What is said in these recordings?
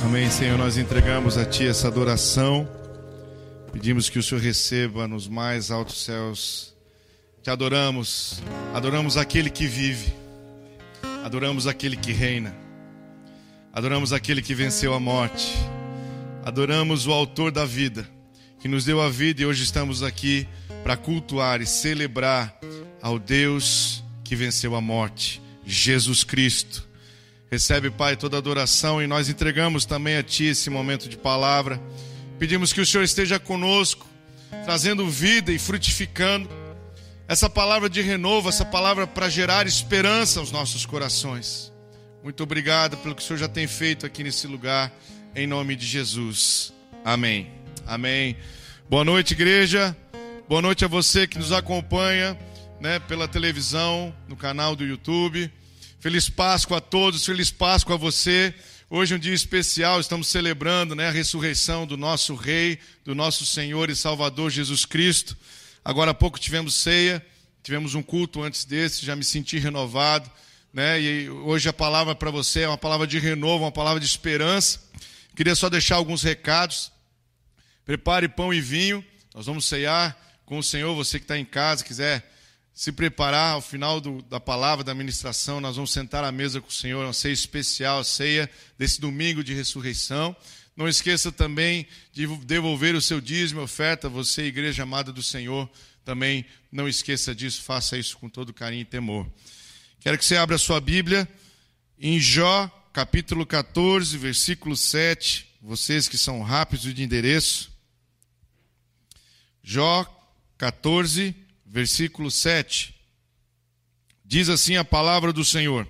Amém, Senhor. Nós entregamos a Ti essa adoração. Pedimos que o Senhor receba nos mais altos céus. Te adoramos. Adoramos aquele que vive. Adoramos aquele que reina. Adoramos aquele que venceu a morte. Adoramos o Autor da vida, que nos deu a vida e hoje estamos aqui para cultuar e celebrar ao Deus que venceu a morte, Jesus Cristo. Recebe, Pai, toda adoração e nós entregamos também a Ti esse momento de palavra. Pedimos que o Senhor esteja conosco, trazendo vida e frutificando essa palavra de renovo, essa palavra para gerar esperança aos nossos corações. Muito obrigado pelo que o Senhor já tem feito aqui nesse lugar, em nome de Jesus. Amém. Amém. Boa noite, igreja. Boa noite a você que nos acompanha né, pela televisão, no canal do YouTube. Feliz Páscoa a todos, feliz Páscoa a você. Hoje é um dia especial, estamos celebrando né, a ressurreição do nosso Rei, do nosso Senhor e Salvador Jesus Cristo. Agora há pouco tivemos ceia, tivemos um culto antes desse, já me senti renovado. Né, e hoje a palavra para você é uma palavra de renovo, uma palavra de esperança. Queria só deixar alguns recados. Prepare pão e vinho, nós vamos ceiar com o Senhor. Você que está em casa, quiser se preparar ao final do, da palavra, da ministração, nós vamos sentar à mesa com o Senhor, uma ceia especial, a ceia desse domingo de ressurreição. Não esqueça também de devolver o seu dízimo, oferta, você, igreja amada do Senhor, também não esqueça disso, faça isso com todo carinho e temor. Quero que você abra a sua Bíblia em Jó, capítulo 14, versículo 7. Vocês que são rápidos de endereço. Jó 14, versículo 7. Diz assim a palavra do Senhor: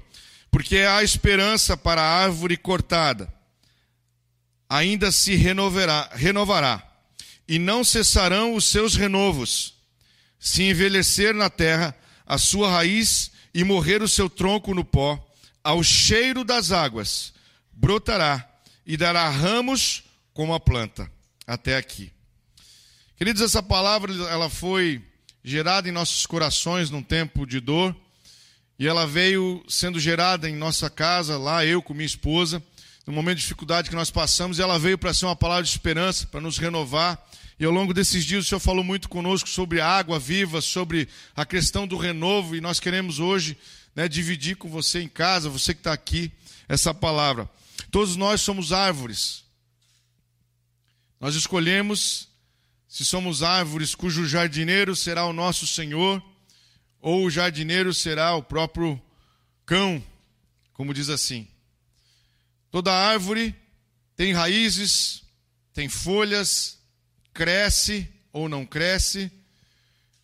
Porque há esperança para a árvore cortada, ainda se renovará, renovará, e não cessarão os seus renovos. Se envelhecer na terra a sua raiz e morrer o seu tronco no pó, ao cheiro das águas, brotará e dará ramos como a planta. Até aqui. Queridos, essa palavra ela foi gerada em nossos corações num tempo de dor, e ela veio sendo gerada em nossa casa, lá eu com minha esposa, no momento de dificuldade que nós passamos, e ela veio para ser uma palavra de esperança, para nos renovar. E ao longo desses dias o Senhor falou muito conosco sobre a água viva, sobre a questão do renovo, e nós queremos hoje né, dividir com você em casa, você que está aqui, essa palavra. Todos nós somos árvores. Nós escolhemos se somos árvores cujo jardineiro será o nosso Senhor, ou o jardineiro será o próprio cão, como diz assim. Toda árvore tem raízes, tem folhas, cresce ou não cresce,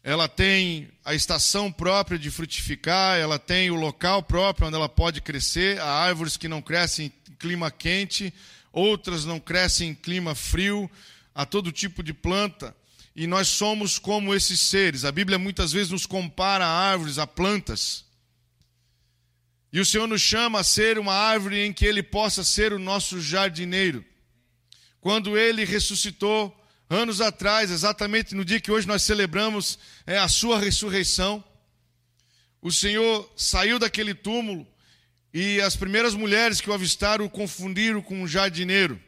ela tem a estação própria de frutificar, ela tem o local próprio onde ela pode crescer. Há árvores que não crescem em clima quente, outras não crescem em clima frio a todo tipo de planta, e nós somos como esses seres. A Bíblia muitas vezes nos compara a árvores, a plantas. E o Senhor nos chama a ser uma árvore em que Ele possa ser o nosso jardineiro. Quando Ele ressuscitou anos atrás, exatamente no dia que hoje nós celebramos é, a Sua ressurreição, o Senhor saiu daquele túmulo e as primeiras mulheres que o avistaram o confundiram com um jardineiro.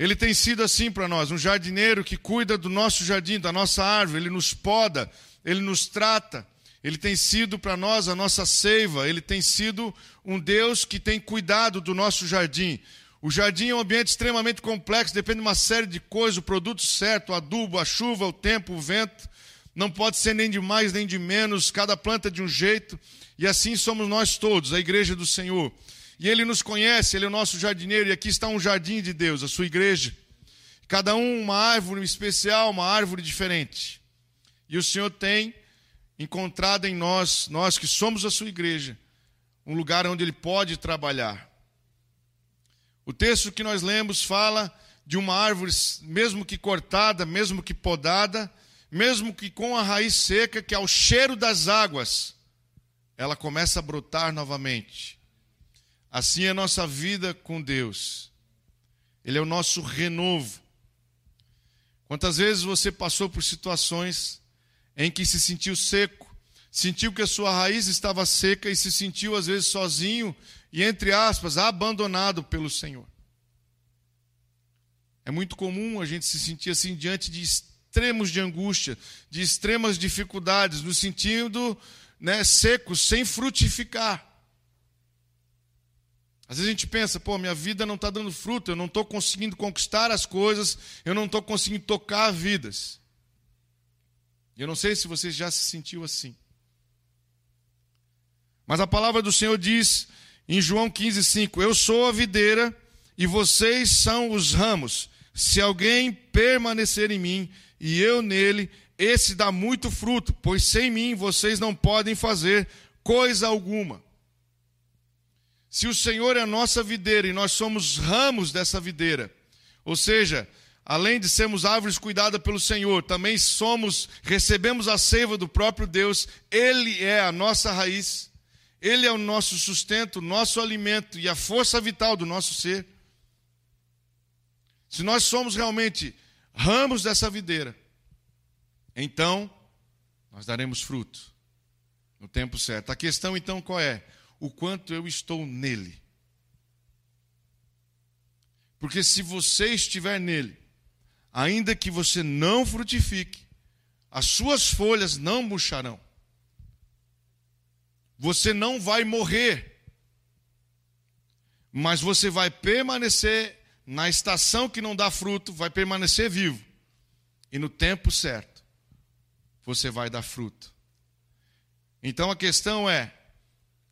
Ele tem sido assim para nós, um jardineiro que cuida do nosso jardim, da nossa árvore, ele nos poda, ele nos trata. Ele tem sido para nós a nossa seiva, ele tem sido um Deus que tem cuidado do nosso jardim. O jardim é um ambiente extremamente complexo, depende de uma série de coisas, o produto certo, o adubo, a chuva, o tempo, o vento. Não pode ser nem de mais nem de menos, cada planta de um jeito. E assim somos nós todos, a igreja do Senhor. E Ele nos conhece, Ele é o nosso jardineiro, e aqui está um jardim de Deus, a sua igreja. Cada um uma árvore especial, uma árvore diferente. E o Senhor tem encontrado em nós, nós que somos a sua igreja, um lugar onde Ele pode trabalhar. O texto que nós lemos fala de uma árvore, mesmo que cortada, mesmo que podada, mesmo que com a raiz seca, que ao cheiro das águas, ela começa a brotar novamente. Assim é a nossa vida com Deus. Ele é o nosso renovo. Quantas vezes você passou por situações em que se sentiu seco, sentiu que a sua raiz estava seca e se sentiu às vezes sozinho e, entre aspas, abandonado pelo Senhor. É muito comum a gente se sentir assim diante de extremos de angústia, de extremas dificuldades, no sentido né, seco, sem frutificar. Às vezes a gente pensa, pô, minha vida não está dando fruto, eu não estou conseguindo conquistar as coisas, eu não estou conseguindo tocar vidas. Eu não sei se você já se sentiu assim. Mas a palavra do Senhor diz em João 15,5: Eu sou a videira e vocês são os ramos. Se alguém permanecer em mim e eu nele, esse dá muito fruto, pois sem mim vocês não podem fazer coisa alguma. Se o Senhor é a nossa videira e nós somos ramos dessa videira, ou seja, além de sermos árvores cuidadas pelo Senhor, também somos, recebemos a seiva do próprio Deus, Ele é a nossa raiz, Ele é o nosso sustento, nosso alimento e a força vital do nosso ser. Se nós somos realmente ramos dessa videira, então nós daremos fruto no tempo certo. A questão então qual é? O quanto eu estou nele. Porque se você estiver nele, ainda que você não frutifique, as suas folhas não murcharão. Você não vai morrer, mas você vai permanecer na estação que não dá fruto, vai permanecer vivo. E no tempo certo, você vai dar fruto. Então a questão é: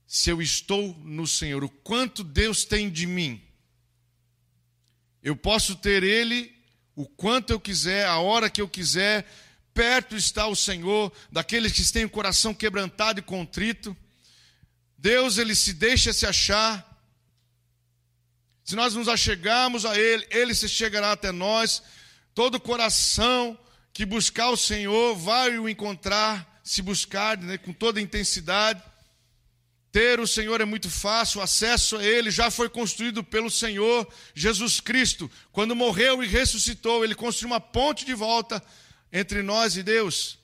se eu estou no Senhor, o quanto Deus tem de mim. Eu posso ter Ele o quanto eu quiser, a hora que eu quiser, perto está o Senhor, daqueles que têm o coração quebrantado e contrito. Deus, Ele se deixa se achar. Se nós nos achegarmos a Ele, Ele se chegará até nós. Todo coração que buscar o Senhor vai o encontrar, se buscar né, com toda intensidade. Ter o Senhor é muito fácil, o acesso a Ele já foi construído pelo Senhor Jesus Cristo. Quando morreu e ressuscitou, Ele construiu uma ponte de volta entre nós e Deus.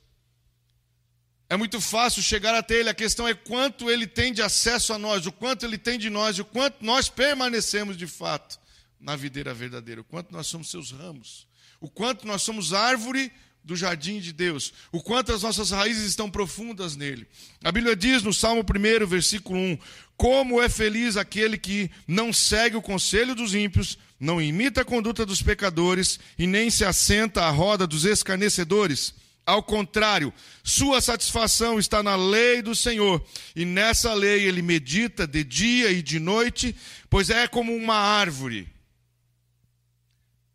É muito fácil chegar até Ele, a questão é quanto Ele tem de acesso a nós, o quanto Ele tem de nós, o quanto nós permanecemos de fato na videira verdadeira, o quanto nós somos seus ramos, o quanto nós somos árvore do jardim de Deus, o quanto as nossas raízes estão profundas nele. A Bíblia diz no Salmo 1, versículo 1: Como é feliz aquele que não segue o conselho dos ímpios, não imita a conduta dos pecadores e nem se assenta à roda dos escarnecedores. Ao contrário, sua satisfação está na lei do Senhor, e nessa lei ele medita de dia e de noite, pois é como uma árvore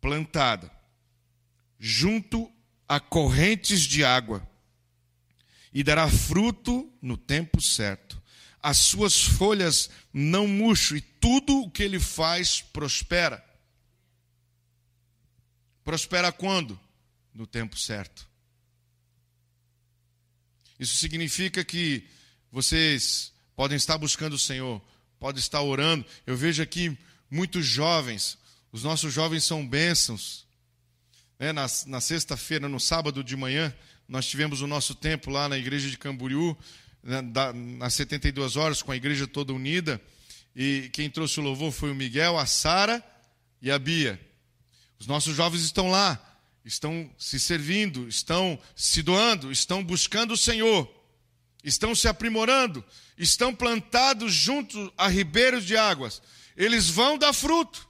plantada junto a correntes de água, e dará fruto no tempo certo. As suas folhas não murcham, e tudo o que ele faz prospera. Prospera quando? No tempo certo. Isso significa que vocês podem estar buscando o Senhor, podem estar orando. Eu vejo aqui muitos jovens, os nossos jovens são bênçãos. É, na, na sexta-feira, no sábado de manhã, nós tivemos o nosso tempo lá na igreja de Camboriú, né, da, nas 72 horas, com a igreja toda unida. E quem trouxe o louvor foi o Miguel, a Sara e a Bia. Os nossos jovens estão lá, estão se servindo, estão se doando, estão buscando o Senhor, estão se aprimorando, estão plantados junto a ribeiros de águas. Eles vão dar fruto.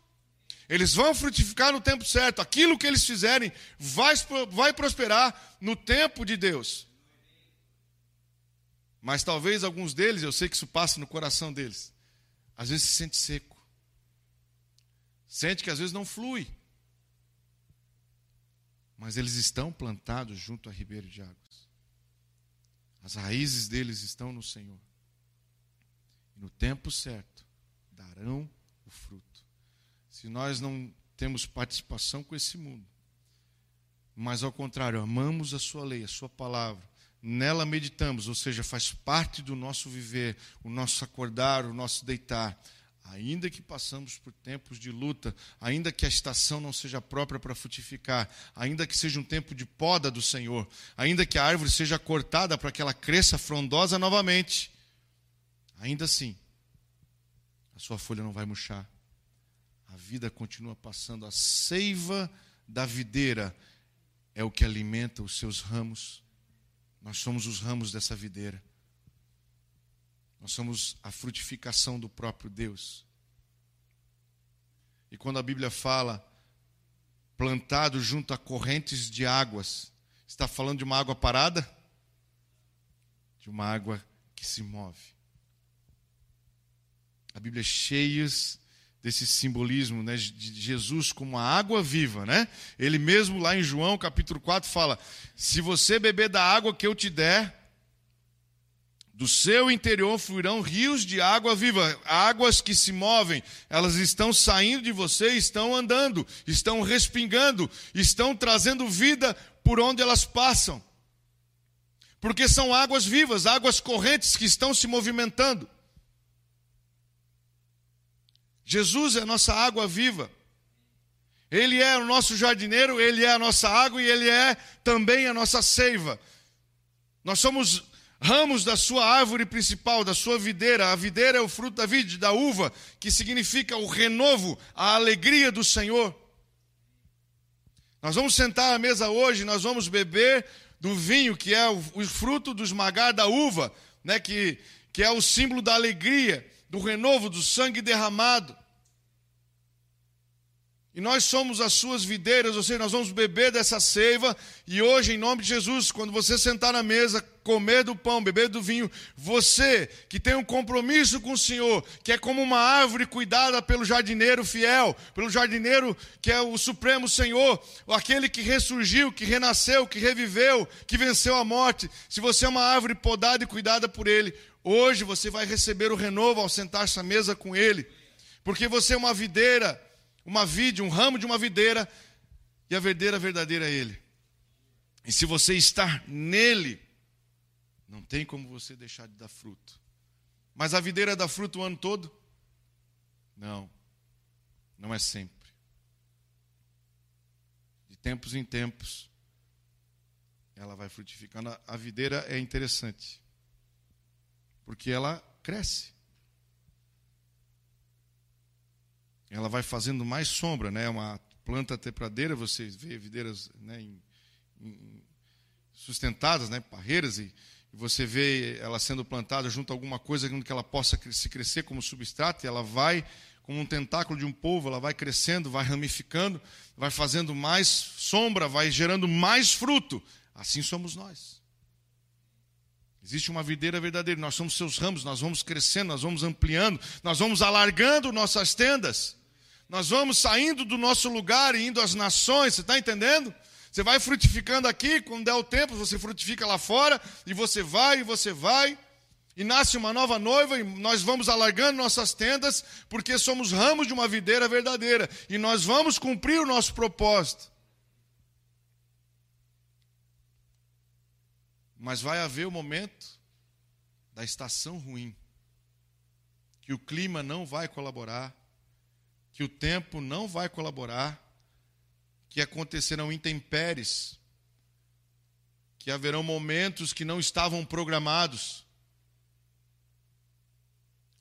Eles vão frutificar no tempo certo. Aquilo que eles fizerem vai, vai prosperar no tempo de Deus. Mas talvez alguns deles, eu sei que isso passa no coração deles, às vezes se sente seco. Sente que às vezes não flui. Mas eles estão plantados junto a ribeiro de águas. As raízes deles estão no Senhor. E no tempo certo darão o fruto se nós não temos participação com esse mundo, mas ao contrário, amamos a Sua lei, a Sua palavra, nela meditamos, ou seja, faz parte do nosso viver, o nosso acordar, o nosso deitar. Ainda que passamos por tempos de luta, ainda que a estação não seja própria para frutificar, ainda que seja um tempo de poda do Senhor, ainda que a árvore seja cortada para que ela cresça frondosa novamente, ainda assim, a sua folha não vai murchar, vida continua passando. A seiva da videira é o que alimenta os seus ramos. Nós somos os ramos dessa videira. Nós somos a frutificação do próprio Deus. E quando a Bíblia fala plantado junto a correntes de águas, está falando de uma água parada? De uma água que se move. A Bíblia é cheia desse simbolismo né, de Jesus como a água viva. Né? Ele mesmo, lá em João capítulo 4, fala: Se você beber da água que eu te der, do seu interior fluirão rios de água viva, águas que se movem, elas estão saindo de você, estão andando, estão respingando, estão trazendo vida por onde elas passam. Porque são águas vivas, águas correntes que estão se movimentando. Jesus é a nossa água viva. Ele é o nosso jardineiro, ele é a nossa água e ele é também a nossa seiva. Nós somos ramos da sua árvore principal, da sua videira. A videira é o fruto da vide, da uva, que significa o renovo, a alegria do Senhor. Nós vamos sentar à mesa hoje, nós vamos beber do vinho, que é o, fruto do esmagar da uva, né, que, que é o símbolo da alegria, do renovo, do sangue derramado. E nós somos as suas videiras, ou seja, nós vamos beber dessa seiva. E hoje, em nome de Jesus, quando você sentar na mesa, comer do pão, beber do vinho, você que tem um compromisso com o Senhor, que é como uma árvore cuidada pelo jardineiro fiel, pelo jardineiro que é o Supremo Senhor, aquele que ressurgiu, que renasceu, que reviveu, que venceu a morte. Se você é uma árvore podada e cuidada por Ele, hoje você vai receber o renovo ao sentar-se à mesa com Ele, porque você é uma videira uma vide, um ramo de uma videira, e a verdadeira verdadeira é Ele. E se você está nele, não tem como você deixar de dar fruto. Mas a videira dá fruto o ano todo? Não, não é sempre. De tempos em tempos, ela vai frutificando. A videira é interessante, porque ela cresce. Ela vai fazendo mais sombra, né? Uma planta trepadeira, você vê videiras né, em, em, sustentadas, né, parreiras, e, e, você vê ela sendo plantada junto a alguma coisa que ela possa se crescer como substrato, e ela vai, como um tentáculo de um povo, ela vai crescendo, vai ramificando, vai fazendo mais sombra, vai gerando mais fruto. Assim somos nós. Existe uma videira verdadeira, nós somos seus ramos, nós vamos crescendo, nós vamos ampliando, nós vamos alargando nossas tendas. Nós vamos saindo do nosso lugar e indo às nações, você está entendendo? Você vai frutificando aqui, quando der o tempo, você frutifica lá fora, e você vai, e você vai, e nasce uma nova noiva, e nós vamos alargando nossas tendas, porque somos ramos de uma videira verdadeira, e nós vamos cumprir o nosso propósito. Mas vai haver o momento da estação ruim, que o clima não vai colaborar, que o tempo não vai colaborar, que acontecerão intempéries, que haverão momentos que não estavam programados.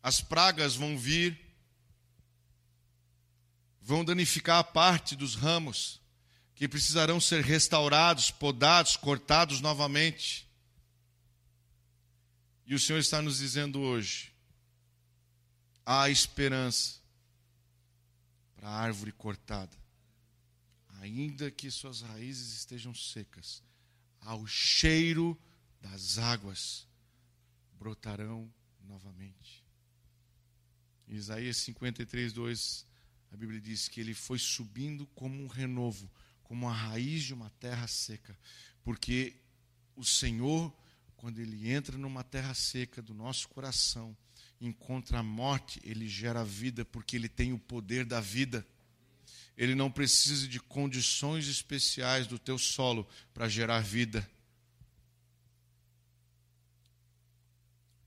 As pragas vão vir, vão danificar a parte dos ramos, que precisarão ser restaurados, podados, cortados novamente. E o Senhor está nos dizendo hoje: há esperança para a árvore cortada. Ainda que suas raízes estejam secas, ao cheiro das águas brotarão novamente. Isaías 53, 2, a Bíblia diz que ele foi subindo como um renovo, como a raiz de uma terra seca, porque o Senhor, quando ele entra numa terra seca do nosso coração, encontra a morte, ele gera vida porque ele tem o poder da vida. Ele não precisa de condições especiais do teu solo para gerar vida.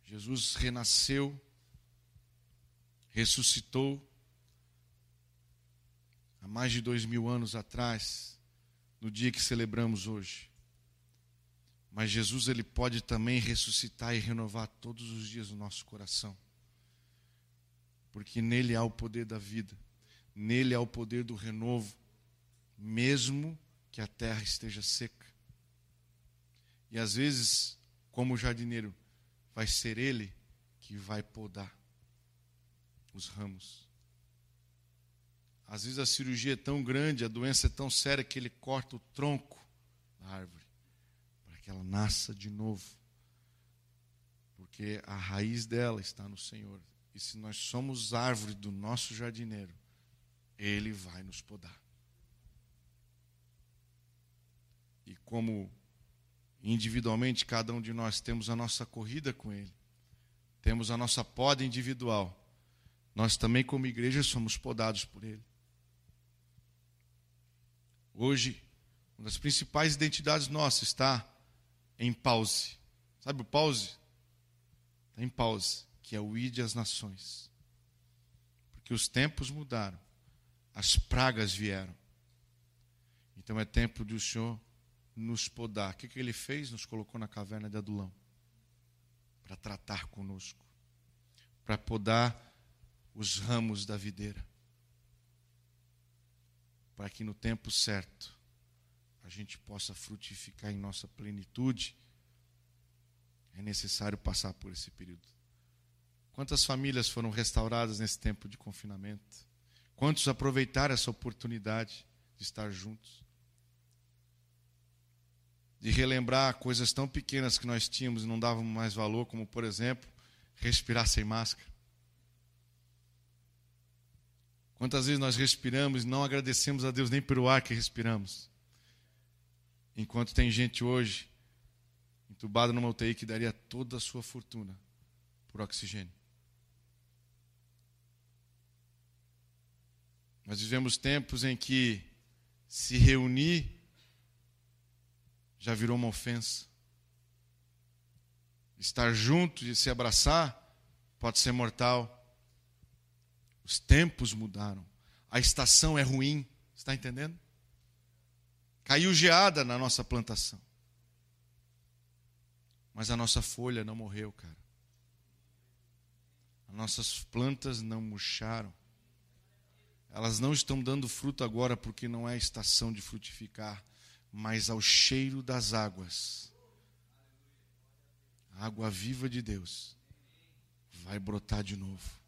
Jesus renasceu, ressuscitou há mais de dois mil anos atrás, no dia que celebramos hoje. Mas Jesus ele pode também ressuscitar e renovar todos os dias o nosso coração. Porque nele há o poder da vida. Nele há o poder do renovo, mesmo que a terra esteja seca. E às vezes, como jardineiro, vai ser ele que vai podar os ramos. Às vezes a cirurgia é tão grande, a doença é tão séria que ele corta o tronco da árvore para que ela nasça de novo. Porque a raiz dela está no Senhor. E se nós somos árvore do nosso jardineiro, ele vai nos podar. E como individualmente cada um de nós temos a nossa corrida com ele, temos a nossa poda individual, nós também, como igreja, somos podados por ele. Hoje, uma das principais identidades nossas está em pause. Sabe o pause? Está em pause, que é o ide às nações. Porque os tempos mudaram, as pragas vieram. Então é tempo do Senhor nos podar. O que, que ele fez? Nos colocou na caverna de Adulão para tratar conosco, para podar os ramos da videira para que no tempo certo a gente possa frutificar em nossa plenitude, é necessário passar por esse período. Quantas famílias foram restauradas nesse tempo de confinamento? Quantos aproveitaram essa oportunidade de estar juntos? De relembrar coisas tão pequenas que nós tínhamos e não dávamos mais valor, como, por exemplo, respirar sem máscara. Quantas vezes nós respiramos e não agradecemos a Deus nem pelo ar que respiramos? Enquanto tem gente hoje entubada numa UTI que daria toda a sua fortuna por oxigênio. Nós vivemos tempos em que se reunir já virou uma ofensa. Estar junto e se abraçar pode ser mortal. Os tempos mudaram. A estação é ruim. Está entendendo? Caiu geada na nossa plantação. Mas a nossa folha não morreu, cara. As nossas plantas não murcharam. Elas não estão dando fruto agora porque não é estação de frutificar, mas ao cheiro das águas. A água viva de Deus vai brotar de novo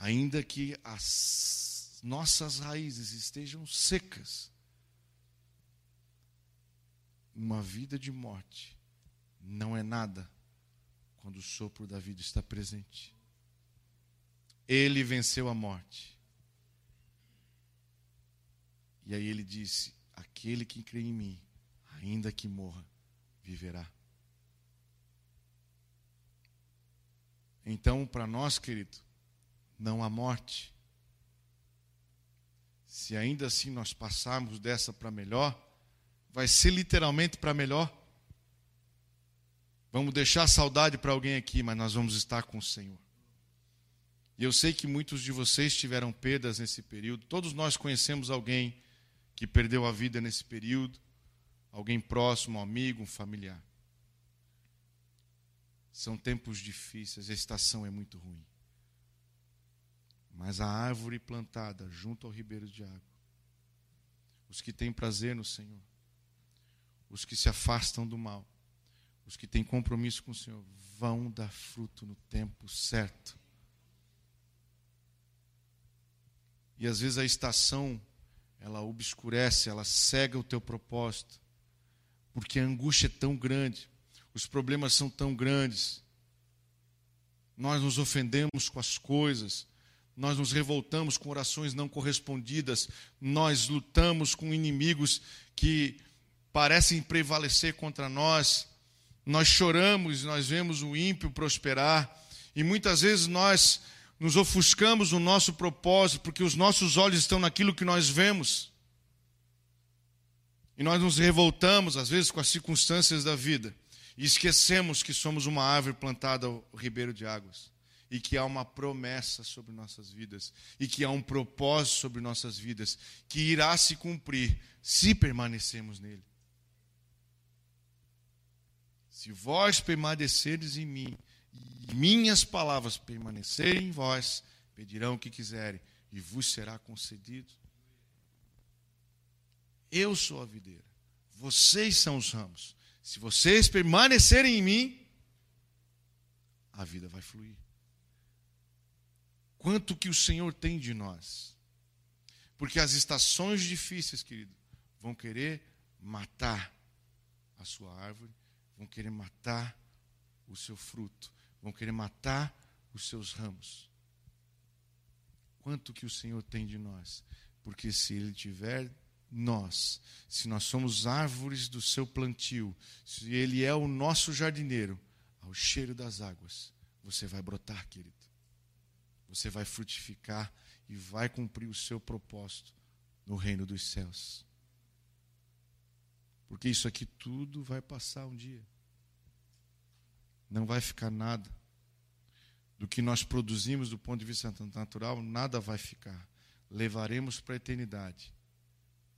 ainda que as nossas raízes estejam secas, uma vida de morte não é nada quando o sopro da vida está presente. Ele venceu a morte. E aí ele disse: Aquele que crê em mim, ainda que morra, viverá. Então, para nós, querido, não há morte. Se ainda assim nós passarmos dessa para melhor, vai ser literalmente para melhor. Vamos deixar saudade para alguém aqui, mas nós vamos estar com o Senhor. E eu sei que muitos de vocês tiveram perdas nesse período. Todos nós conhecemos alguém que perdeu a vida nesse período, alguém próximo, um amigo, um familiar. São tempos difíceis, a estação é muito ruim. Mas a árvore plantada junto ao ribeiro de água, os que têm prazer no Senhor, os que se afastam do mal, os que têm compromisso com o Senhor, vão dar fruto no tempo certo. E às vezes a estação, ela obscurece, ela cega o teu propósito, porque a angústia é tão grande, os problemas são tão grandes, nós nos ofendemos com as coisas, nós nos revoltamos com orações não correspondidas, nós lutamos com inimigos que parecem prevalecer contra nós, nós choramos, nós vemos o ímpio prosperar, e muitas vezes nós nos ofuscamos no nosso propósito, porque os nossos olhos estão naquilo que nós vemos. E nós nos revoltamos, às vezes, com as circunstâncias da vida, e esquecemos que somos uma árvore plantada ao ribeiro de águas e que há uma promessa sobre nossas vidas e que há um propósito sobre nossas vidas que irá se cumprir se permanecermos nele. Se vós permaneceres em mim e minhas palavras permanecerem em vós, pedirão o que quiserem, e vos será concedido. Eu sou a videira, vocês são os ramos. Se vocês permanecerem em mim, a vida vai fluir. Quanto que o Senhor tem de nós? Porque as estações difíceis, querido, vão querer matar a sua árvore, vão querer matar o seu fruto, vão querer matar os seus ramos. Quanto que o Senhor tem de nós? Porque se Ele tiver nós, se nós somos árvores do seu plantio, se Ele é o nosso jardineiro, ao cheiro das águas, você vai brotar, querido. Você vai frutificar e vai cumprir o seu propósito no reino dos céus. Porque isso aqui tudo vai passar um dia. Não vai ficar nada. Do que nós produzimos do ponto de vista natural, nada vai ficar. Levaremos para a eternidade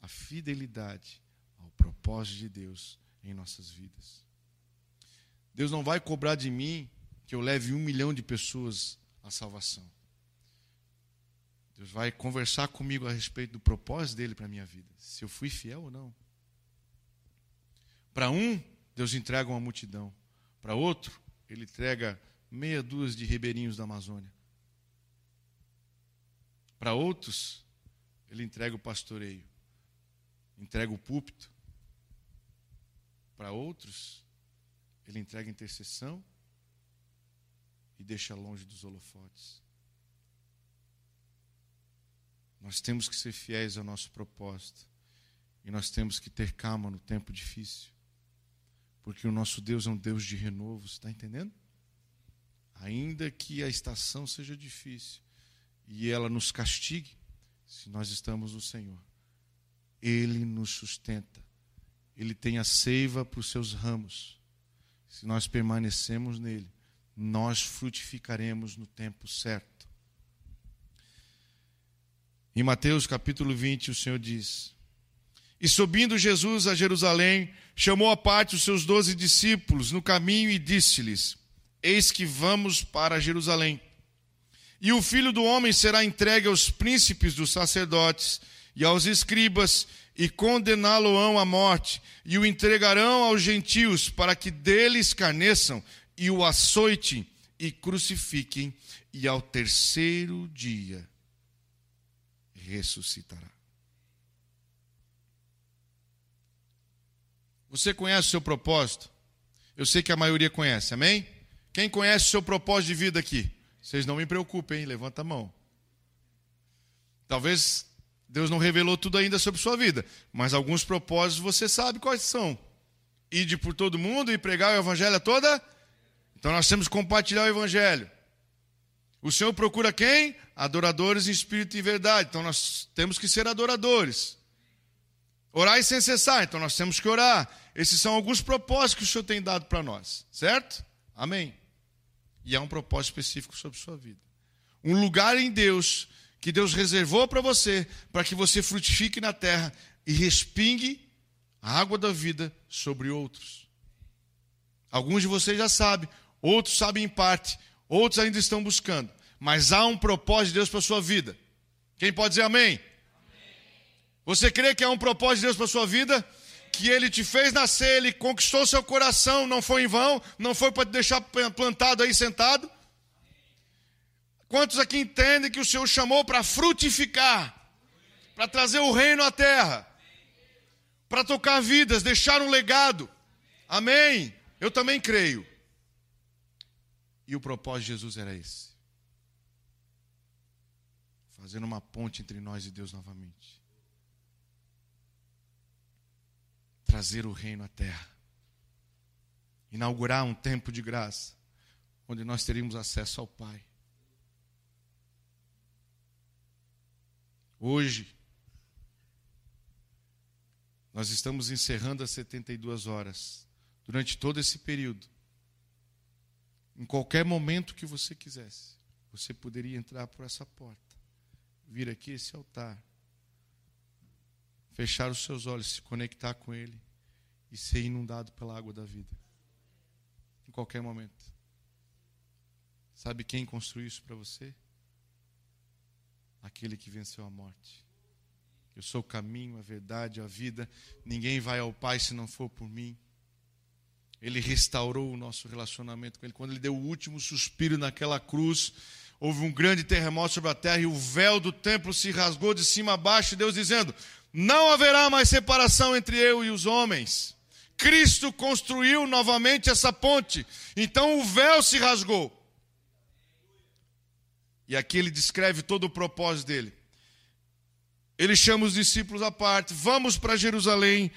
a fidelidade ao propósito de Deus em nossas vidas. Deus não vai cobrar de mim que eu leve um milhão de pessoas à salvação. Deus vai conversar comigo a respeito do propósito dele para a minha vida, se eu fui fiel ou não. Para um, Deus entrega uma multidão. Para outro, ele entrega meia dúzia de ribeirinhos da Amazônia. Para outros, ele entrega o pastoreio, entrega o púlpito. Para outros, ele entrega intercessão e deixa longe dos holofotes. Nós temos que ser fiéis ao nosso propósito. E nós temos que ter calma no tempo difícil. Porque o nosso Deus é um Deus de renovo, está entendendo? Ainda que a estação seja difícil e ela nos castigue, se nós estamos no Senhor, Ele nos sustenta. Ele tem a seiva para os seus ramos. Se nós permanecemos nele, nós frutificaremos no tempo certo. Em Mateus capítulo 20, o Senhor diz: E subindo Jesus a Jerusalém, chamou à parte os seus doze discípulos no caminho e disse-lhes: Eis que vamos para Jerusalém. E o filho do homem será entregue aos príncipes dos sacerdotes e aos escribas, e condená-lo-ão à morte, e o entregarão aos gentios, para que dele escarneçam, e o açoitem, e crucifiquem, e ao terceiro dia ressuscitará. Você conhece o seu propósito? Eu sei que a maioria conhece, amém? Quem conhece o seu propósito de vida aqui? Vocês não me preocupem, hein? levanta a mão. Talvez Deus não revelou tudo ainda sobre sua vida, mas alguns propósitos você sabe quais são. Ide por todo mundo e pregar o evangelho a toda. Então nós temos que compartilhar o evangelho. O Senhor procura quem? Adoradores em espírito e verdade. Então nós temos que ser adoradores. Orar sem cessar, então nós temos que orar. Esses são alguns propósitos que o Senhor tem dado para nós, certo? Amém. E há um propósito específico sobre sua vida. Um lugar em Deus que Deus reservou para você, para que você frutifique na terra e respingue a água da vida sobre outros. Alguns de vocês já sabem, outros sabem em parte, outros ainda estão buscando, mas há um propósito de Deus para a sua vida. Quem pode dizer amém? Você crê que há um propósito de Deus para a sua vida? Que Ele te fez nascer, Ele conquistou seu coração, não foi em vão, não foi para te deixar plantado aí sentado? Quantos aqui entendem que o Senhor chamou para frutificar, para trazer o reino à terra, para tocar vidas, deixar um legado? Amém? Eu também creio. E o propósito de Jesus era esse: fazendo uma ponte entre nós e Deus novamente. Trazer o reino à terra. Inaugurar um tempo de graça, onde nós teríamos acesso ao Pai. Hoje, nós estamos encerrando as 72 horas. Durante todo esse período, em qualquer momento que você quisesse, você poderia entrar por essa porta, vir aqui esse altar fechar os seus olhos, se conectar com Ele e ser inundado pela água da vida. Em qualquer momento. Sabe quem construiu isso para você? aquele que venceu a morte. Eu sou o caminho, a verdade, a vida. Ninguém vai ao Pai se não for por mim. Ele restaurou o nosso relacionamento com Ele. Quando Ele deu o último suspiro naquela cruz, houve um grande terremoto sobre a terra e o véu do templo se rasgou de cima a baixo. Deus dizendo: Não haverá mais separação entre eu e os homens. Cristo construiu novamente essa ponte. Então o véu se rasgou. E aqui ele descreve todo o propósito dele. Ele chama os discípulos à parte: Vamos para Jerusalém,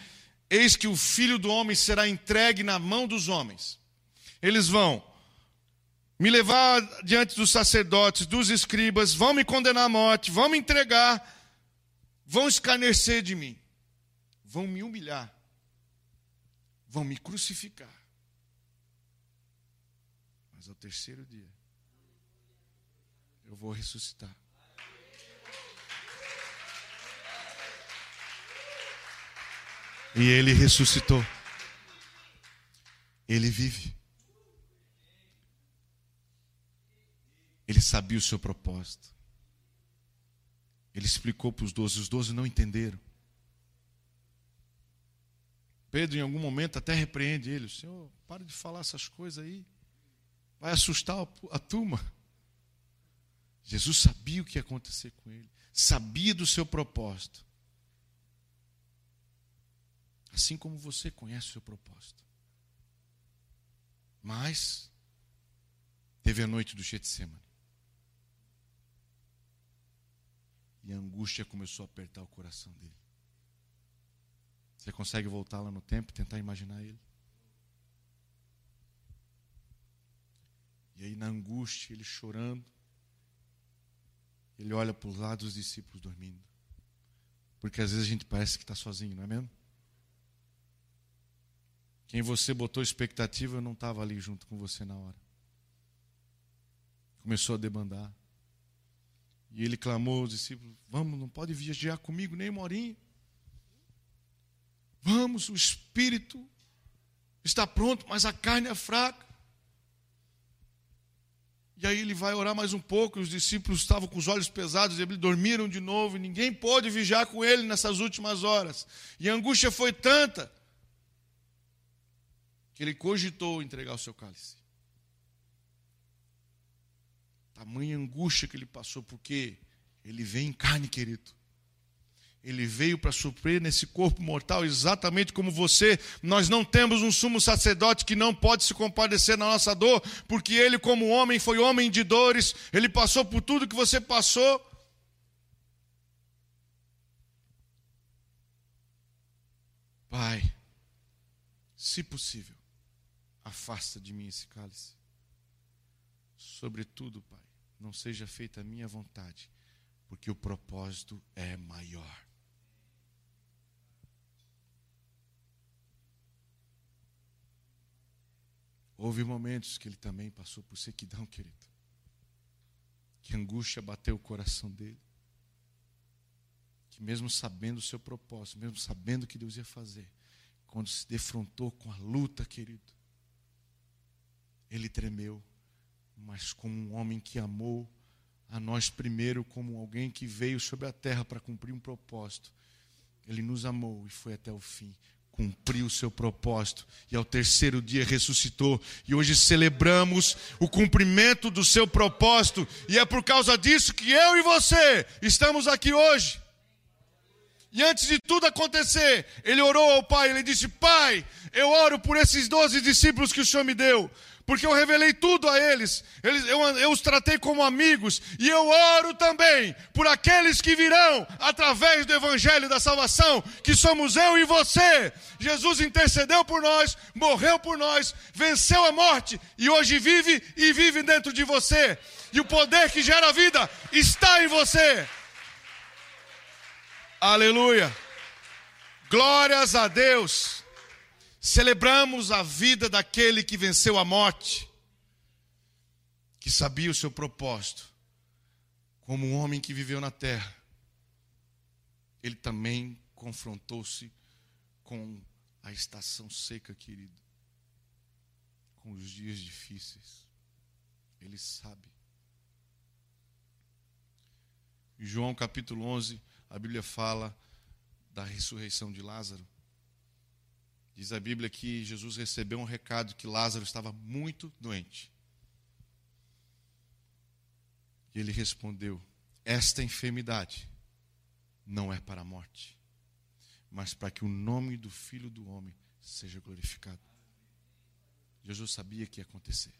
eis que o filho do homem será entregue na mão dos homens. Eles vão me levar diante dos sacerdotes, dos escribas, vão me condenar à morte, vão me entregar, vão escarnecer de mim, vão me humilhar, vão me crucificar. Mas ao terceiro dia, eu vou ressuscitar. E ele ressuscitou. Ele vive. Ele sabia o seu propósito. Ele explicou para os doze, os doze não entenderam. Pedro, em algum momento, até repreende ele: Senhor, para de falar essas coisas aí, vai assustar a turma. Jesus sabia o que ia acontecer com ele, sabia do seu propósito. Assim como você conhece o seu propósito. Mas teve a noite do Getsemane. E a angústia começou a apertar o coração dele. Você consegue voltar lá no tempo e tentar imaginar ele? E aí, na angústia, ele chorando, ele olha para os lados dos discípulos dormindo. Porque às vezes a gente parece que está sozinho, não é mesmo? Quem você botou expectativa não estava ali junto com você na hora. Começou a debandar. E ele clamou aos discípulos: Vamos, não pode viajar comigo nem morinho. Vamos, o espírito está pronto, mas a carne é fraca. E aí ele vai orar mais um pouco, os discípulos estavam com os olhos pesados, eles dormiram de novo, e ninguém pôde vigiar com ele nessas últimas horas. E a angústia foi tanta que ele cogitou entregar o seu cálice. Tamanha angústia que ele passou, porque ele vem em carne, querido. Ele veio para suprir nesse corpo mortal, exatamente como você. Nós não temos um sumo sacerdote que não pode se compadecer na nossa dor, porque ele, como homem, foi homem de dores, ele passou por tudo que você passou. Pai, se possível, afasta de mim esse cálice. Sobretudo, Pai, não seja feita a minha vontade, porque o propósito é maior. Houve momentos que ele também passou por sequidão, querido. Que angústia bateu o coração dele. Que mesmo sabendo o seu propósito, mesmo sabendo o que Deus ia fazer, quando se defrontou com a luta, querido, ele tremeu, mas como um homem que amou a nós primeiro, como alguém que veio sobre a terra para cumprir um propósito. Ele nos amou e foi até o fim cumpriu o seu propósito e ao terceiro dia ressuscitou. E hoje celebramos o cumprimento do seu propósito, e é por causa disso que eu e você estamos aqui hoje. E antes de tudo acontecer, ele orou ao Pai, ele disse: Pai, eu oro por esses doze discípulos que o Senhor me deu porque eu revelei tudo a eles, eles eu, eu os tratei como amigos, e eu oro também por aqueles que virão através do Evangelho da Salvação, que somos eu e você. Jesus intercedeu por nós, morreu por nós, venceu a morte e hoje vive e vive dentro de você. E o poder que gera vida está em você. Aleluia. Glórias a Deus. Celebramos a vida daquele que venceu a morte, que sabia o seu propósito, como um homem que viveu na terra. Ele também confrontou-se com a estação seca, querido, com os dias difíceis. Ele sabe. Em João capítulo 11, a Bíblia fala da ressurreição de Lázaro. Diz a Bíblia que Jesus recebeu um recado que Lázaro estava muito doente. E ele respondeu: Esta enfermidade não é para a morte, mas para que o nome do Filho do Homem seja glorificado. Jesus sabia que ia acontecer.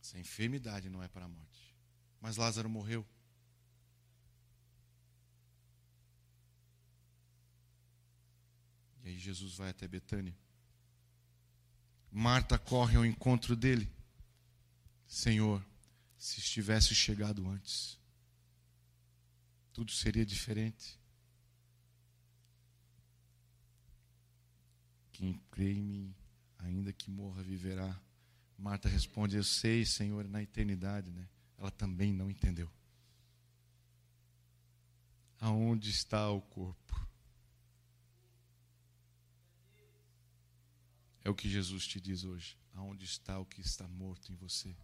Essa enfermidade não é para a morte. Mas Lázaro morreu. E aí Jesus vai até Betânia. Marta corre ao encontro dele. Senhor, se estivesse chegado antes, tudo seria diferente. Quem crê em mim, ainda que morra, viverá. Marta responde: Eu sei, Senhor, na eternidade, né? Ela também não entendeu. Aonde está o corpo? É o que Jesus te diz hoje. Aonde está o que está morto em você?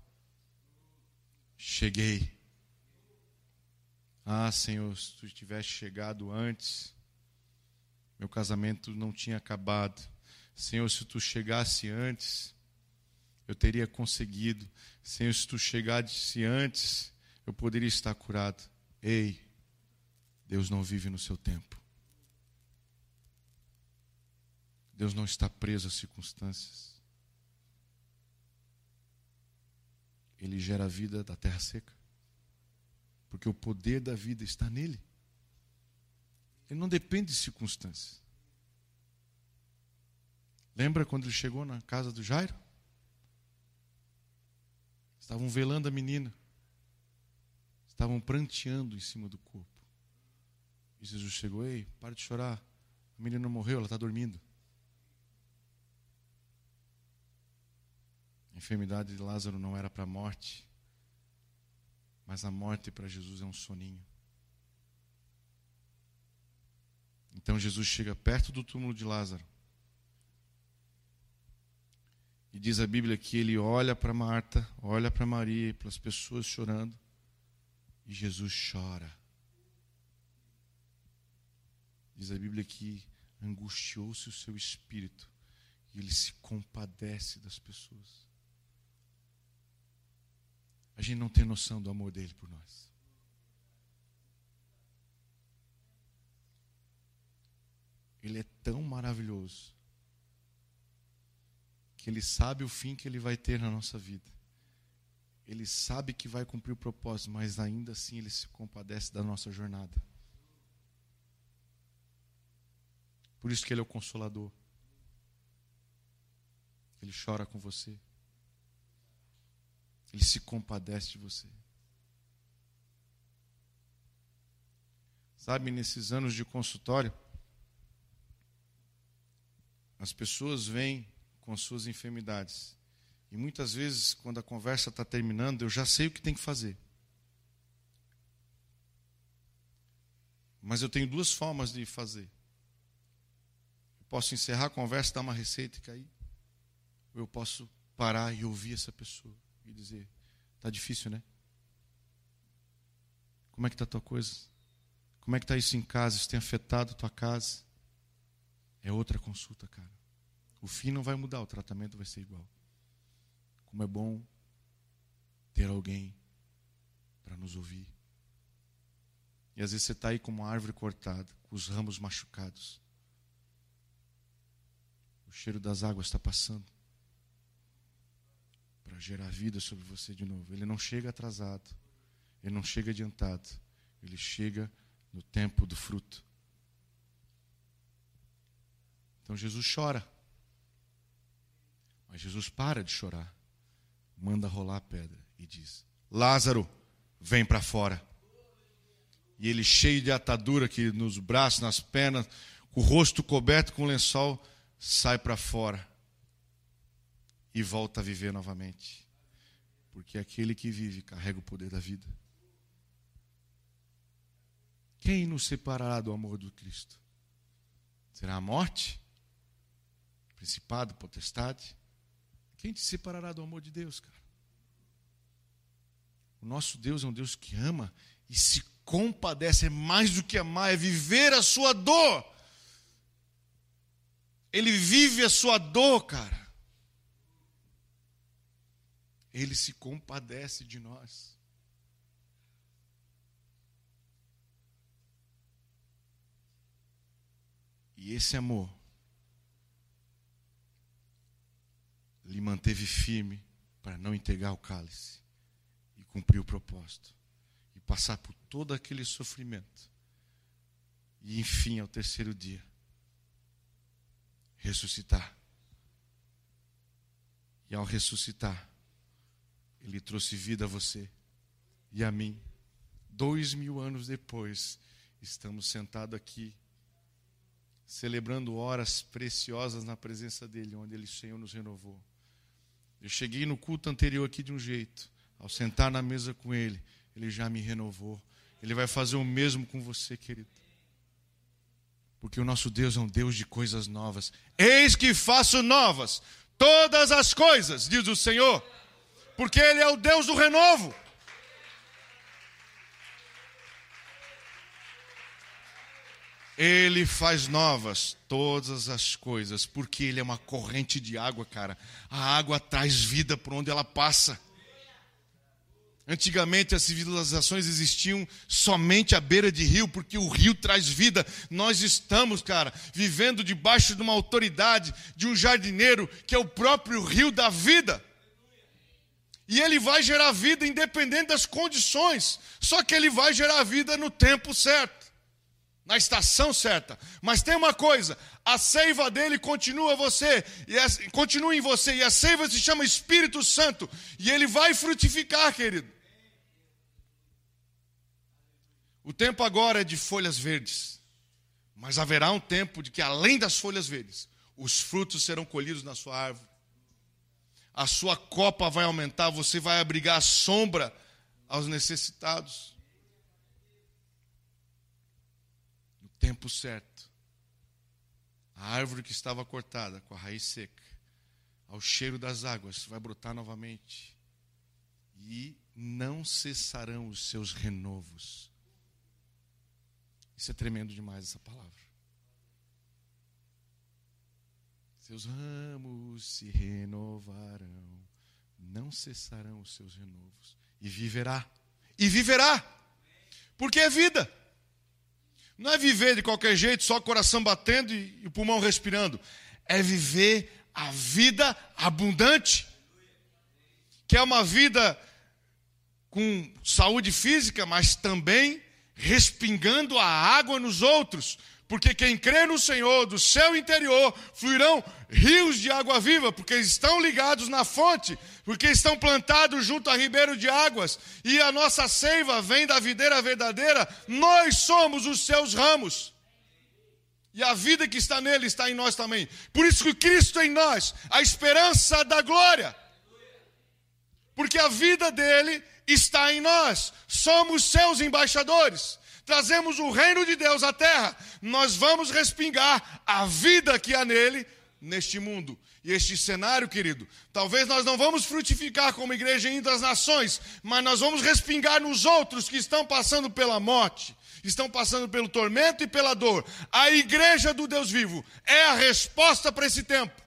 Cheguei. Ah, Senhor, se tu tivesse chegado antes, meu casamento não tinha acabado. Senhor, se tu chegasse antes, eu teria conseguido. Senhor, se tu chegasse antes, eu poderia estar curado. Ei, Deus não vive no seu tempo. Deus não está preso às circunstâncias. Ele gera a vida da terra seca. Porque o poder da vida está nele. Ele não depende de circunstâncias. Lembra quando ele chegou na casa do Jairo? Estavam velando a menina. Estavam pranteando em cima do corpo. E Jesus chegou, ei, para de chorar. A menina morreu, ela está dormindo. A enfermidade de Lázaro não era para a morte, mas a morte para Jesus é um soninho. Então Jesus chega perto do túmulo de Lázaro. E diz a Bíblia que ele olha para Marta, olha para Maria, para as pessoas chorando, e Jesus chora. Diz a Bíblia que angustiou-se o seu espírito e ele se compadece das pessoas. A gente não tem noção do amor dele por nós. Ele é tão maravilhoso que Ele sabe o fim que Ele vai ter na nossa vida. Ele sabe que vai cumprir o propósito, mas ainda assim Ele se compadece da nossa jornada. Por isso que Ele é o consolador. Ele chora com você. Ele se compadece de você. Sabe, nesses anos de consultório, as pessoas vêm com as suas enfermidades. E muitas vezes, quando a conversa está terminando, eu já sei o que tem que fazer. Mas eu tenho duas formas de fazer. Eu posso encerrar a conversa, dar uma receita e cair. Ou eu posso parar e ouvir essa pessoa e dizer: está difícil, né? Como é que está a tua coisa? Como é que está isso em casa? Isso tem afetado a tua casa? É outra consulta, cara. O fim não vai mudar, o tratamento vai ser igual. Como é bom ter alguém para nos ouvir. E às vezes você está aí como uma árvore cortada, com os ramos machucados. O cheiro das águas está passando gerar vida sobre você de novo. Ele não chega atrasado, ele não chega adiantado, ele chega no tempo do fruto. Então Jesus chora. Mas Jesus para de chorar, manda rolar a pedra e diz: Lázaro, vem para fora. E ele, cheio de atadura aqui nos braços, nas pernas, com o rosto coberto com lençol, sai para fora e volta a viver novamente. Porque aquele que vive carrega o poder da vida. Quem nos separará do amor do Cristo? Será a morte? Principado, potestade? Quem te separará do amor de Deus, cara? O nosso Deus é um Deus que ama e se compadece, é mais do que amar, é viver a sua dor. Ele vive a sua dor, cara. Ele se compadece de nós. E esse amor lhe manteve firme para não entregar o cálice e cumprir o propósito e passar por todo aquele sofrimento. E enfim, ao terceiro dia, ressuscitar. E ao ressuscitar, ele trouxe vida a você e a mim. Dois mil anos depois, estamos sentados aqui celebrando horas preciosas na presença dele, onde ele, Senhor, nos renovou. Eu cheguei no culto anterior aqui de um jeito, ao sentar na mesa com ele, ele já me renovou. Ele vai fazer o mesmo com você, querido. Porque o nosso Deus é um Deus de coisas novas. Eis que faço novas todas as coisas, diz o Senhor, porque Ele é o Deus do renovo. Ele faz novas todas as coisas, porque Ele é uma corrente de água, cara. A água traz vida por onde ela passa. Antigamente as civilizações existiam somente à beira de rio, porque o rio traz vida. Nós estamos, cara, vivendo debaixo de uma autoridade, de um jardineiro, que é o próprio rio da vida. E ele vai gerar vida independente das condições, só que ele vai gerar vida no tempo certo na estação certa. Mas tem uma coisa, a seiva dele continua você, e é, continua em você, e a seiva se chama Espírito Santo, e ele vai frutificar, querido. O tempo agora é de folhas verdes, mas haverá um tempo de que além das folhas verdes, os frutos serão colhidos na sua árvore. A sua copa vai aumentar, você vai abrigar a sombra aos necessitados. tempo certo. A árvore que estava cortada, com a raiz seca, ao cheiro das águas, vai brotar novamente. E não cessarão os seus renovos. Isso é tremendo demais, essa palavra. Seus ramos se renovarão, não cessarão os seus renovos. E viverá. E viverá. Porque é vida. Não é viver de qualquer jeito, só o coração batendo e, o pulmão respirando. É viver a vida abundante, que é uma vida com saúde física, mas também respingando a água nos outros, porque quem crê no Senhor, do seu interior fluirão rios de água viva, porque estão ligados na fonte, porque estão plantados junto a ribeiro de águas, e a nossa seiva vem da videira verdadeira, nós somos os seus ramos. E a vida que está nele está em nós também. Por isso que Cristo é em nós, a esperança da glória. Porque a vida dele está em nós. Somos seus embaixadores trazemos o reino de Deus à terra, nós vamos respingar a vida que há nele neste mundo. E este cenário, querido, talvez nós não vamos frutificar como igreja em das nações, mas nós vamos respingar nos outros que estão passando pela morte, estão passando pelo tormento e pela dor. A igreja do Deus vivo é a resposta para esse tempo.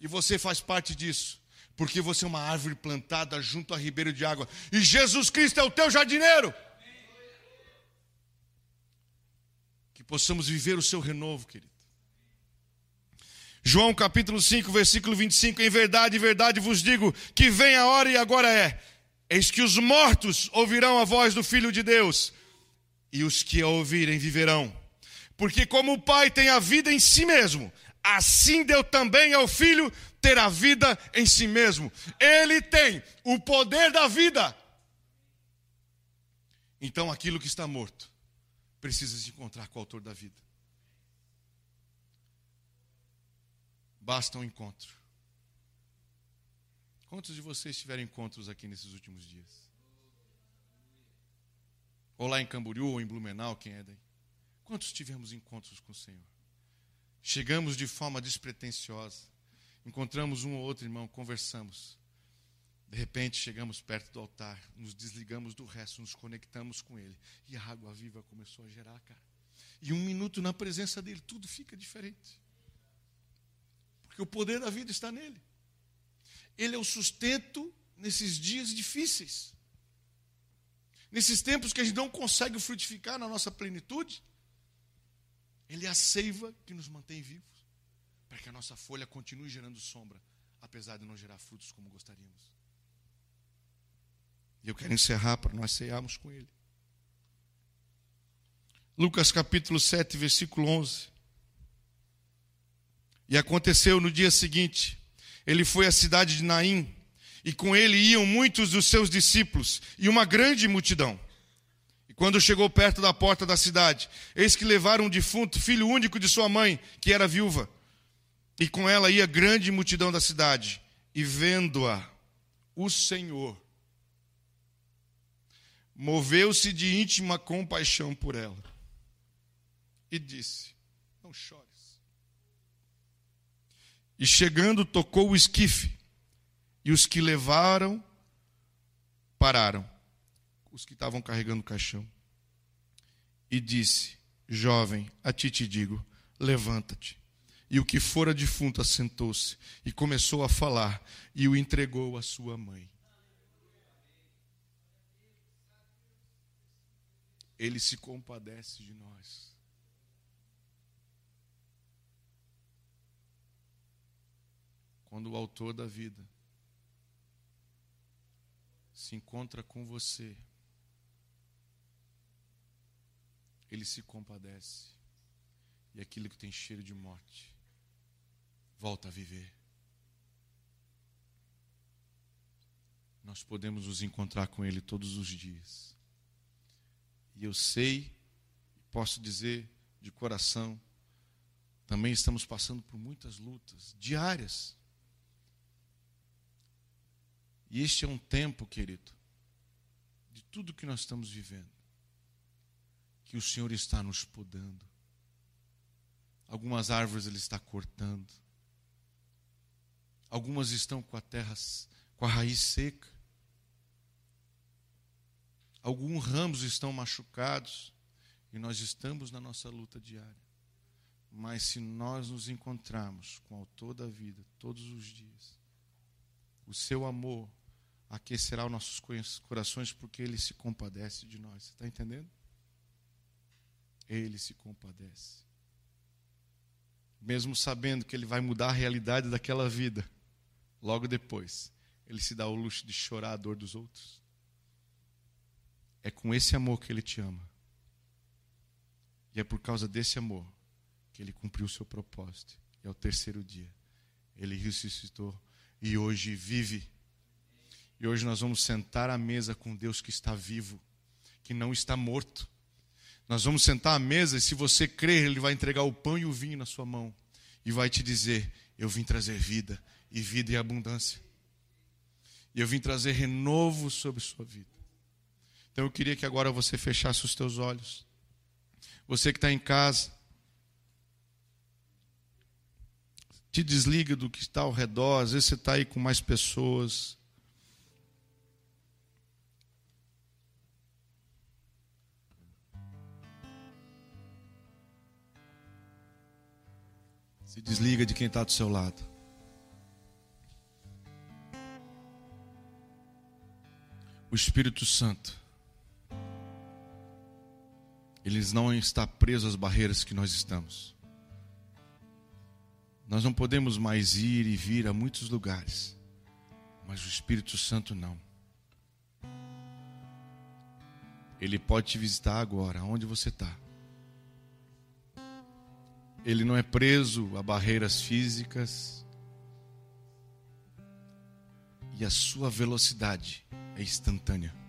E você faz parte disso, porque você é uma árvore plantada junto a ribeiro de água, e Jesus Cristo é o teu jardineiro. Possamos viver o seu renovo, querido. João capítulo 5, versículo 25: Em verdade, em verdade vos digo que vem a hora e agora é. Eis que os mortos ouvirão a voz do Filho de Deus, e os que a ouvirem viverão. Porque como o Pai tem a vida em si mesmo, assim deu também ao Filho ter a vida em si mesmo. Ele tem o poder da vida. Então aquilo que está morto precisa se encontrar com o autor da vida. Basta um encontro. Quantos de vocês tiveram encontros aqui nesses últimos dias? Ou lá em Camboriú, ou em Blumenau, quem é daí? Quantos tivemos encontros com o Senhor? Chegamos de forma despretensiosa, encontramos um ou outro irmão, conversamos. De repente chegamos perto do altar, nos desligamos do resto, nos conectamos com Ele. E a água viva começou a gerar, cara. E um minuto na presença dele, tudo fica diferente. Porque o poder da vida está nele. Ele é o sustento nesses dias difíceis. Nesses tempos que a gente não consegue frutificar na nossa plenitude, Ele é a seiva que nos mantém vivos, para que a nossa folha continue gerando sombra, apesar de não gerar frutos como gostaríamos. E eu quero encerrar para nós cearmos com Ele. Lucas capítulo 7, versículo 11. E aconteceu no dia seguinte, ele foi à cidade de Naim, e com ele iam muitos dos seus discípulos e uma grande multidão. E quando chegou perto da porta da cidade, eis que levaram um defunto, filho único de sua mãe, que era viúva. E com ela ia grande multidão da cidade. E vendo-a, o Senhor moveu-se de íntima compaixão por ela e disse: Não chores. E chegando, tocou o esquife, e os que levaram pararam, os que estavam carregando o caixão. E disse: Jovem, a ti te digo, levanta-te. E o que fora defunto assentou-se e começou a falar, e o entregou à sua mãe. Ele se compadece de nós. Quando o autor da vida se encontra com você, ele se compadece. E aquilo que tem cheiro de morte volta a viver. Nós podemos nos encontrar com ele todos os dias. E eu sei, posso dizer de coração, também estamos passando por muitas lutas diárias. E este é um tempo, querido, de tudo que nós estamos vivendo, que o Senhor está nos podando. Algumas árvores Ele está cortando. Algumas estão com a terra, com a raiz seca. Alguns ramos estão machucados. E nós estamos na nossa luta diária. Mas se nós nos encontrarmos com o autor da vida todos os dias, o seu amor aquecerá os nossos corações porque Ele se compadece de nós. Está entendendo? Ele se compadece. Mesmo sabendo que Ele vai mudar a realidade daquela vida, logo depois, Ele se dá o luxo de chorar a dor dos outros. É com esse amor que Ele te ama. E é por causa desse amor que Ele cumpriu o seu propósito. E ao terceiro dia, Ele ressuscitou e hoje vive e hoje nós vamos sentar à mesa com Deus que está vivo, que não está morto. Nós vamos sentar à mesa e se você crer, Ele vai entregar o pão e o vinho na sua mão e vai te dizer: Eu vim trazer vida, e vida e abundância. E eu vim trazer renovo sobre sua vida. Então eu queria que agora você fechasse os teus olhos. Você que está em casa, te desliga do que está ao redor. Às vezes você está aí com mais pessoas. Se desliga de quem está do seu lado. O Espírito Santo, eles não está preso às barreiras que nós estamos. Nós não podemos mais ir e vir a muitos lugares, mas o Espírito Santo não. Ele pode te visitar agora, onde você está. Ele não é preso a barreiras físicas. E a sua velocidade é instantânea.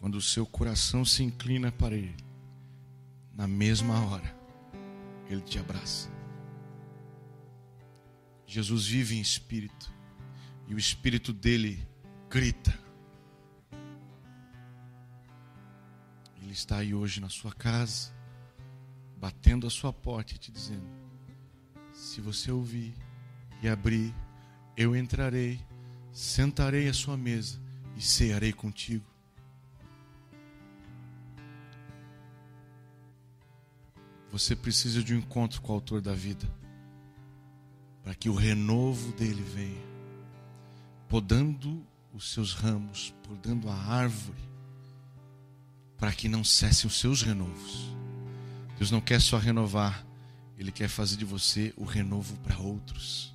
Quando o seu coração se inclina para Ele, na mesma hora, Ele te abraça. Jesus vive em espírito, e o espírito dele grita. Ele está aí hoje na sua casa batendo a sua porta e te dizendo: se você ouvir e abrir, eu entrarei, sentarei à sua mesa e cearei contigo. Você precisa de um encontro com o autor da vida, para que o renovo dele venha, podando os seus ramos, podando a árvore, para que não cessem os seus renovos. Deus não quer só renovar, Ele quer fazer de você o renovo para outros.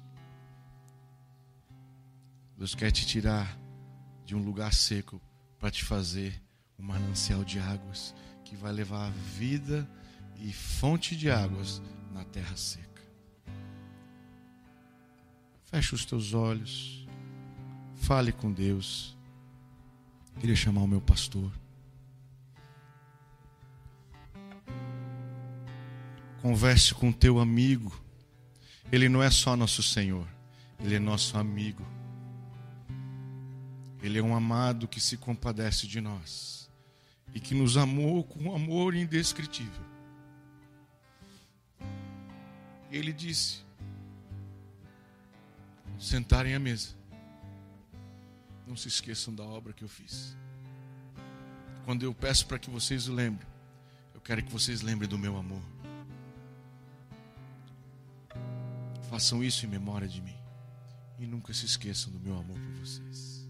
Deus quer te tirar de um lugar seco para te fazer um manancial de águas que vai levar a vida e fonte de águas na terra seca. Feche os teus olhos. Fale com Deus. Queria chamar o meu pastor. Converse com teu amigo. Ele não é só nosso Senhor, ele é nosso amigo. Ele é um amado que se compadece de nós e que nos amou com um amor indescritível. Ele disse: sentarem à mesa. Não se esqueçam da obra que eu fiz. Quando eu peço para que vocês o lembrem, eu quero que vocês lembrem do meu amor. Façam isso em memória de mim. E nunca se esqueçam do meu amor por vocês.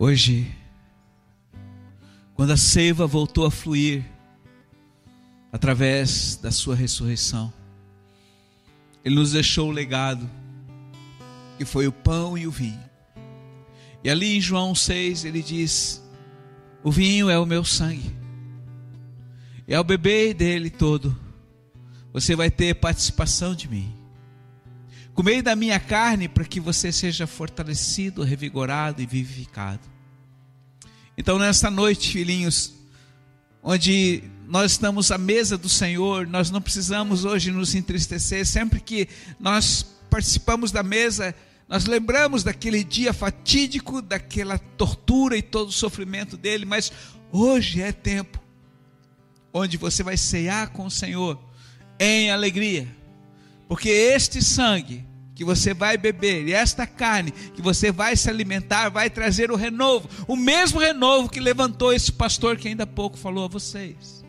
Hoje, quando a seiva voltou a fluir através da sua ressurreição, ele nos deixou o legado que foi o pão e o vinho. E ali em João 6 ele diz: O vinho é o meu sangue. E ao beber dele todo, você vai ter participação de mim. Comei da minha carne para que você seja fortalecido, revigorado e vivificado. Então, nesta noite, filhinhos, onde nós estamos à mesa do Senhor, nós não precisamos hoje nos entristecer. Sempre que nós participamos da mesa, nós lembramos daquele dia fatídico, daquela tortura e todo o sofrimento dele, mas hoje é tempo onde você vai cear com o Senhor em alegria, porque este sangue que você vai beber, e esta carne que você vai se alimentar, vai trazer o renovo, o mesmo renovo que levantou esse pastor que ainda há pouco falou a vocês.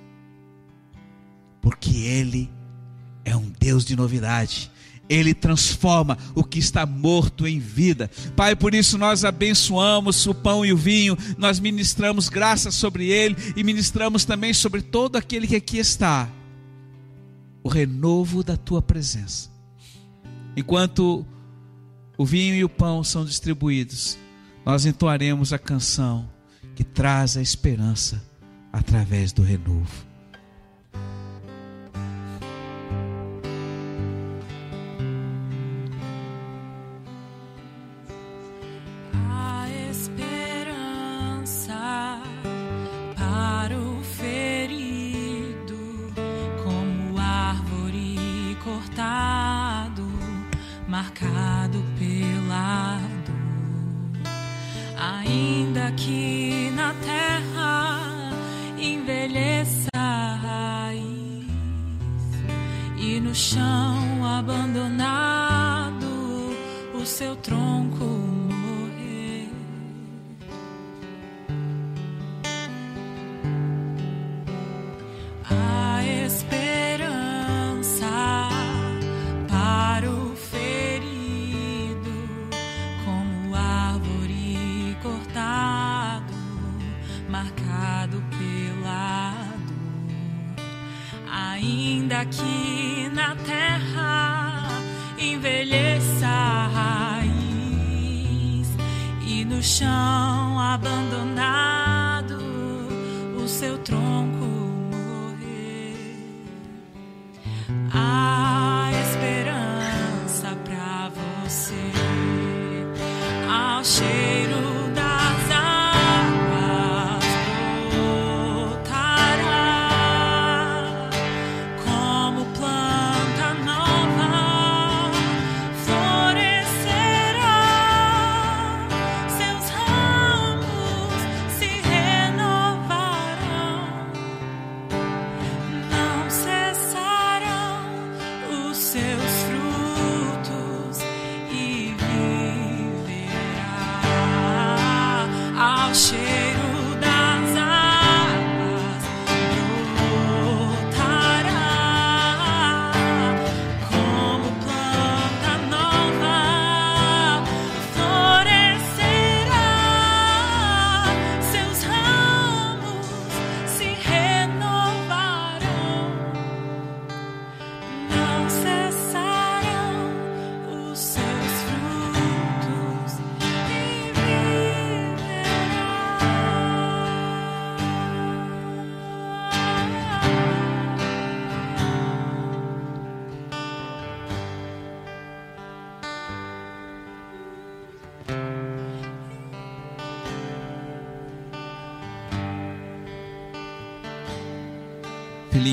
Porque Ele é um Deus de novidade. Ele transforma o que está morto em vida. Pai, por isso nós abençoamos o pão e o vinho, nós ministramos graça sobre ele e ministramos também sobre todo aquele que aqui está. O renovo da tua presença Enquanto o vinho e o pão são distribuídos, nós entoaremos a canção que traz a esperança através do renovo.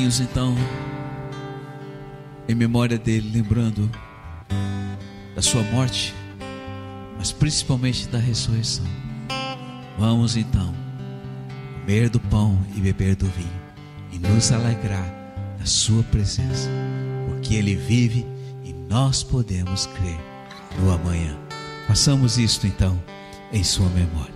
Filhinhos então, em memória dele, lembrando da sua morte, mas principalmente da ressurreição. Vamos então comer do pão e beber do vinho e nos alegrar da sua presença, porque ele vive e nós podemos crer no amanhã. Façamos isto então em sua memória.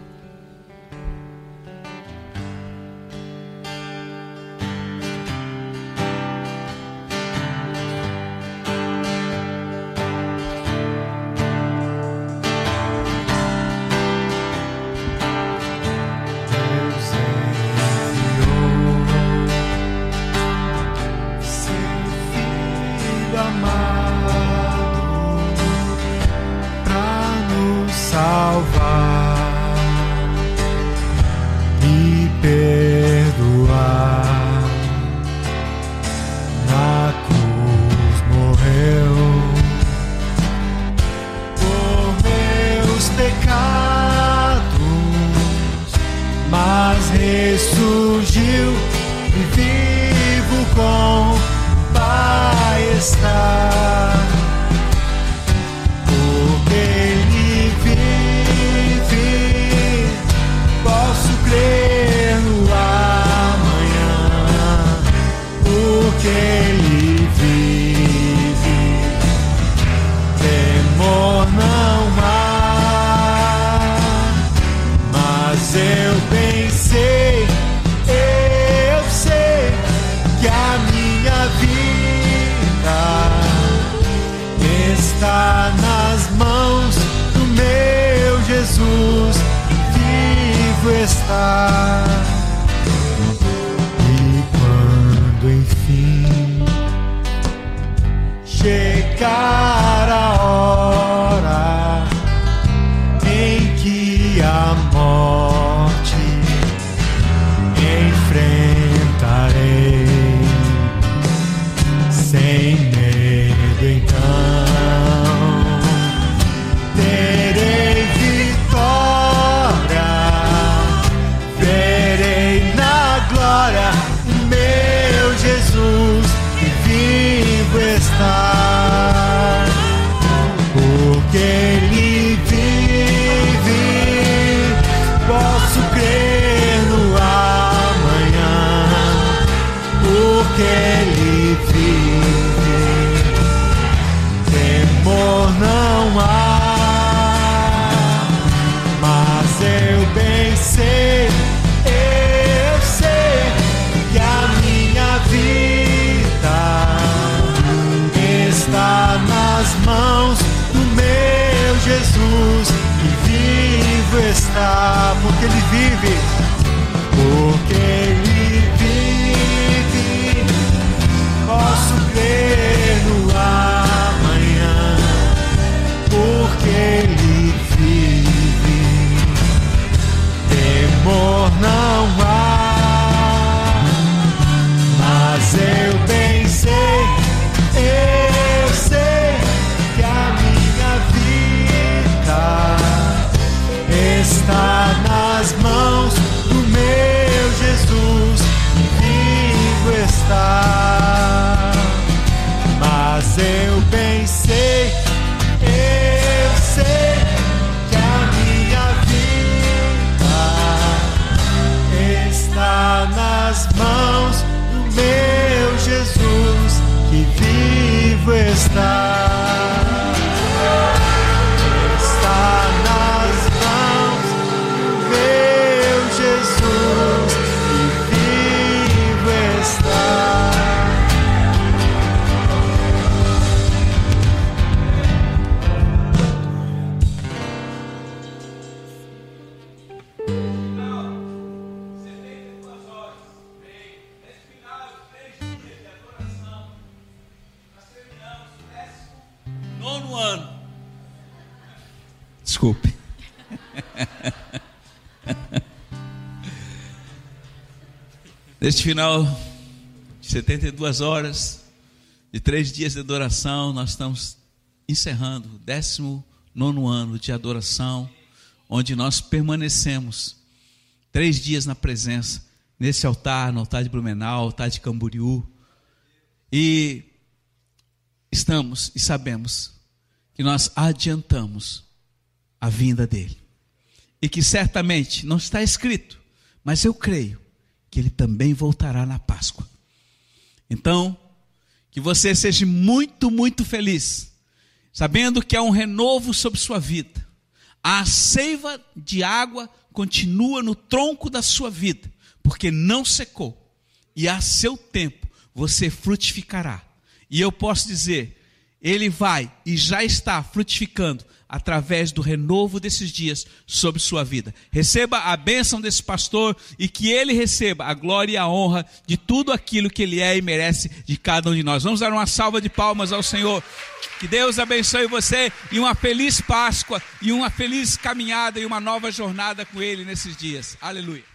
vivo está, porque ele vive. Mas eu pensei, eu sei que a minha vida está nas mãos do meu Jesus que vivo está. Neste final de 72 horas, de três dias de adoração, nós estamos encerrando o 19 ano de adoração, onde nós permanecemos três dias na presença nesse altar, no altar de Blumenau, altar de Camboriú. E estamos e sabemos que nós adiantamos a vinda dele. E que certamente não está escrito, mas eu creio que ele também voltará na Páscoa. Então, que você seja muito, muito feliz, sabendo que há um renovo sobre sua vida. A seiva de água continua no tronco da sua vida, porque não secou. E a seu tempo você frutificará. E eu posso dizer, ele vai e já está frutificando através do renovo desses dias sobre sua vida. Receba a bênção desse pastor e que ele receba a glória e a honra de tudo aquilo que ele é e merece de cada um de nós. Vamos dar uma salva de palmas ao Senhor. Que Deus abençoe você e uma feliz Páscoa e uma feliz caminhada e uma nova jornada com ele nesses dias. Aleluia.